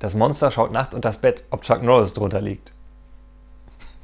Das Monster schaut nachts unter das Bett, ob Chuck Norris drunter liegt.